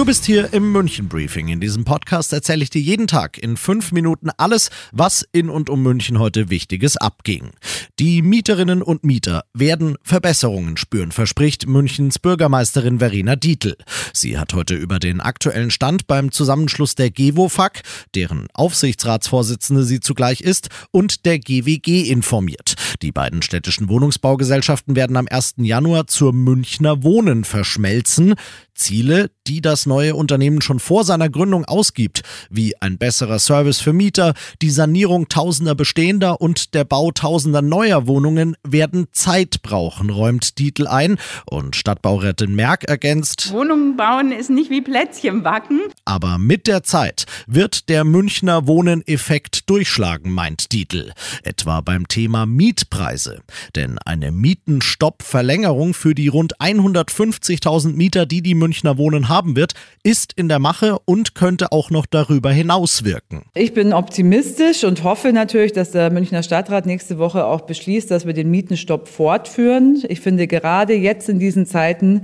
Du bist hier im München Briefing. In diesem Podcast erzähle ich dir jeden Tag in fünf Minuten alles, was in und um München heute Wichtiges abging. Die Mieterinnen und Mieter werden Verbesserungen spüren, verspricht Münchens Bürgermeisterin Verena Dietl. Sie hat heute über den aktuellen Stand beim Zusammenschluss der GEWOFAG, deren Aufsichtsratsvorsitzende sie zugleich ist, und der GWG informiert. Die beiden städtischen Wohnungsbaugesellschaften werden am 1. Januar zur Münchner Wohnen verschmelzen. Ziele, die das neue Unternehmen schon vor seiner Gründung ausgibt, wie ein besserer Service für Mieter, die Sanierung tausender bestehender und der Bau tausender neuer Wohnungen werden Zeit brauchen, räumt Dietl ein und Stadtbaurätin Merck ergänzt. Wohnungen bauen ist nicht wie Plätzchen backen. Aber mit der Zeit wird der Münchner Wohnen-Effekt durchschlagen, meint Dietl. Etwa beim Thema Mietpreise. Denn eine Mietenstopp-Verlängerung für die rund 150.000 Mieter, die die Münchner Wohnen haben wird, ist in der Mache und könnte auch noch darüber hinaus wirken. Ich bin optimistisch und hoffe natürlich, dass der Münchner Stadtrat nächste Woche auch beschließt, dass wir den Mietenstopp fortführen. Ich finde gerade jetzt in diesen Zeiten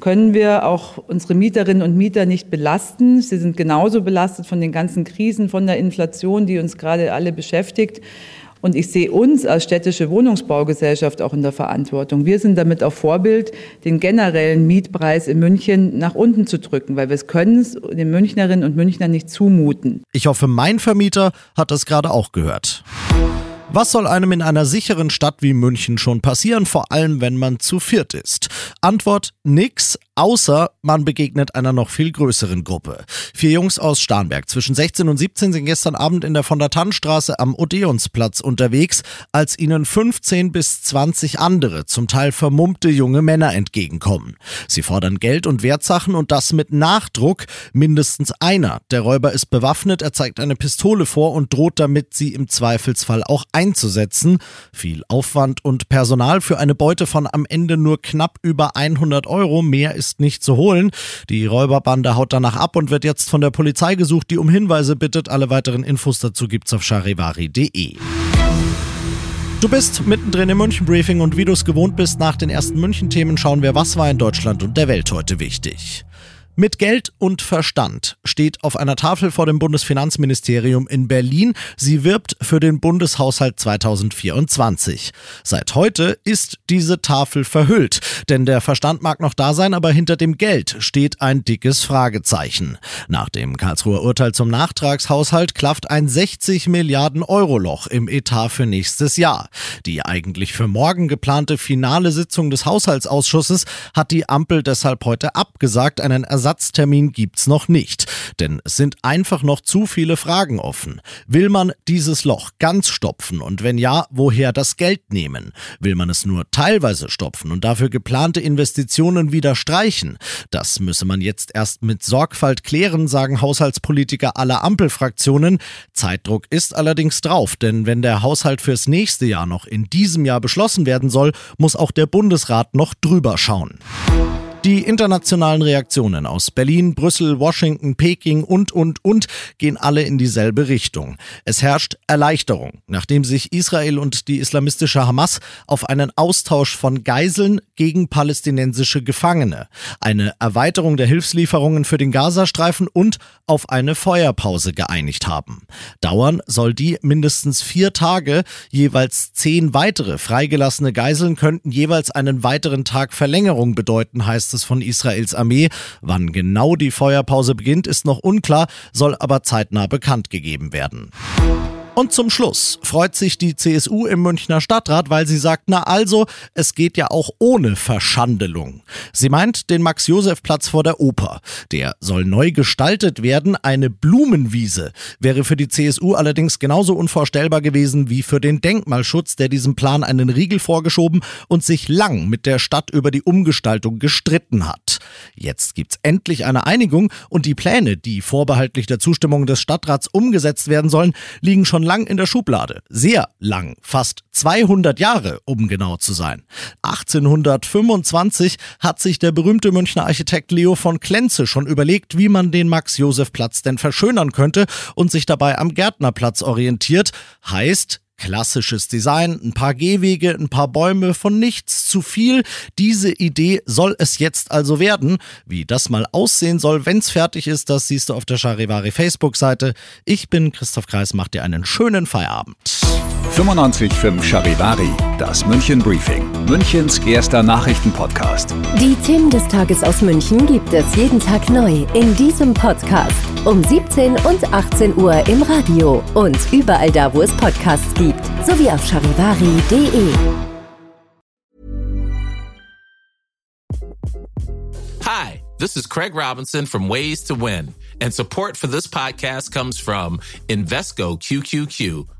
können wir auch unsere Mieterinnen und Mieter nicht belasten. Sie sind genauso belastet von den ganzen Krisen, von der Inflation, die uns gerade alle beschäftigt. Und ich sehe uns als städtische Wohnungsbaugesellschaft auch in der Verantwortung. Wir sind damit auch Vorbild, den generellen Mietpreis in München nach unten zu drücken, weil wir es können es den Münchnerinnen und Münchnern nicht zumuten. Ich hoffe, mein Vermieter hat das gerade auch gehört. Was soll einem in einer sicheren Stadt wie München schon passieren, vor allem wenn man zu viert ist? Antwort nix, außer man begegnet einer noch viel größeren Gruppe. Vier Jungs aus Starnberg zwischen 16 und 17 sind gestern Abend in der von der Tannstraße am Odeonsplatz unterwegs, als ihnen 15 bis 20 andere, zum Teil vermummte junge Männer entgegenkommen. Sie fordern Geld und Wertsachen und das mit Nachdruck. Mindestens einer der Räuber ist bewaffnet, er zeigt eine Pistole vor und droht damit, sie im Zweifelsfall auch einzusetzen. Viel Aufwand und Personal für eine Beute von am Ende nur knapp über 100 Euro. Mehr ist ist nicht zu holen. Die Räuberbande haut danach ab und wird jetzt von der Polizei gesucht, die um Hinweise bittet. Alle weiteren Infos dazu gibt's auf charivari.de. Du bist mittendrin im München Briefing und wie du es gewohnt bist, nach den ersten München Themen schauen wir, was war in Deutschland und der Welt heute wichtig. Mit Geld und Verstand steht auf einer Tafel vor dem Bundesfinanzministerium in Berlin. Sie wirbt für den Bundeshaushalt 2024. Seit heute ist diese Tafel verhüllt, denn der Verstand mag noch da sein, aber hinter dem Geld steht ein dickes Fragezeichen. Nach dem Karlsruher Urteil zum Nachtragshaushalt klafft ein 60 Milliarden Euro Loch im Etat für nächstes Jahr. Die eigentlich für morgen geplante finale Sitzung des Haushaltsausschusses hat die Ampel deshalb heute abgesagt, einen Ersatz Ersatztermin gibt's noch nicht, denn es sind einfach noch zu viele Fragen offen. Will man dieses Loch ganz stopfen und wenn ja, woher das Geld nehmen? Will man es nur teilweise stopfen und dafür geplante Investitionen wieder streichen? Das müsse man jetzt erst mit Sorgfalt klären, sagen Haushaltspolitiker aller Ampelfraktionen. Zeitdruck ist allerdings drauf, denn wenn der Haushalt fürs nächste Jahr noch in diesem Jahr beschlossen werden soll, muss auch der Bundesrat noch drüber schauen. Die internationalen Reaktionen aus Berlin, Brüssel, Washington, Peking und, und, und gehen alle in dieselbe Richtung. Es herrscht Erleichterung, nachdem sich Israel und die islamistische Hamas auf einen Austausch von Geiseln gegen palästinensische Gefangene, eine Erweiterung der Hilfslieferungen für den Gazastreifen und auf eine Feuerpause geeinigt haben. Dauern soll die mindestens vier Tage, jeweils zehn weitere freigelassene Geiseln könnten jeweils einen weiteren Tag Verlängerung bedeuten, heißt heißt es von Israels Armee. Wann genau die Feuerpause beginnt, ist noch unklar, soll aber zeitnah bekannt gegeben werden. Und zum Schluss freut sich die CSU im Münchner Stadtrat, weil sie sagt, na also, es geht ja auch ohne Verschandelung. Sie meint den Max-Josef-Platz vor der Oper. Der soll neu gestaltet werden. Eine Blumenwiese wäre für die CSU allerdings genauso unvorstellbar gewesen wie für den Denkmalschutz, der diesem Plan einen Riegel vorgeschoben und sich lang mit der Stadt über die Umgestaltung gestritten hat. Jetzt gibt's endlich eine Einigung und die Pläne, die vorbehaltlich der Zustimmung des Stadtrats umgesetzt werden sollen, liegen schon lang in der Schublade. Sehr lang. Fast 200 Jahre, um genau zu sein. 1825 hat sich der berühmte Münchner Architekt Leo von Klenze schon überlegt, wie man den Max-Josef-Platz denn verschönern könnte und sich dabei am Gärtnerplatz orientiert. Heißt, Klassisches Design, ein paar Gehwege, ein paar Bäume, von nichts zu viel. Diese Idee soll es jetzt also werden. Wie das mal aussehen soll, wenn's fertig ist, das siehst du auf der Charivari Facebook-Seite. Ich bin Christoph Kreis, mach dir einen schönen Feierabend. 95.5 Charivari, das München Briefing, Münchens erster Nachrichtenpodcast. Die Themen des Tages aus München gibt es jeden Tag neu in diesem Podcast. Um 17 und 18 Uhr im Radio und überall da, wo es Podcasts gibt, sowie auf charivari.de. Hi, this is Craig Robinson from Ways to Win, and support for this podcast comes from Invesco QQQ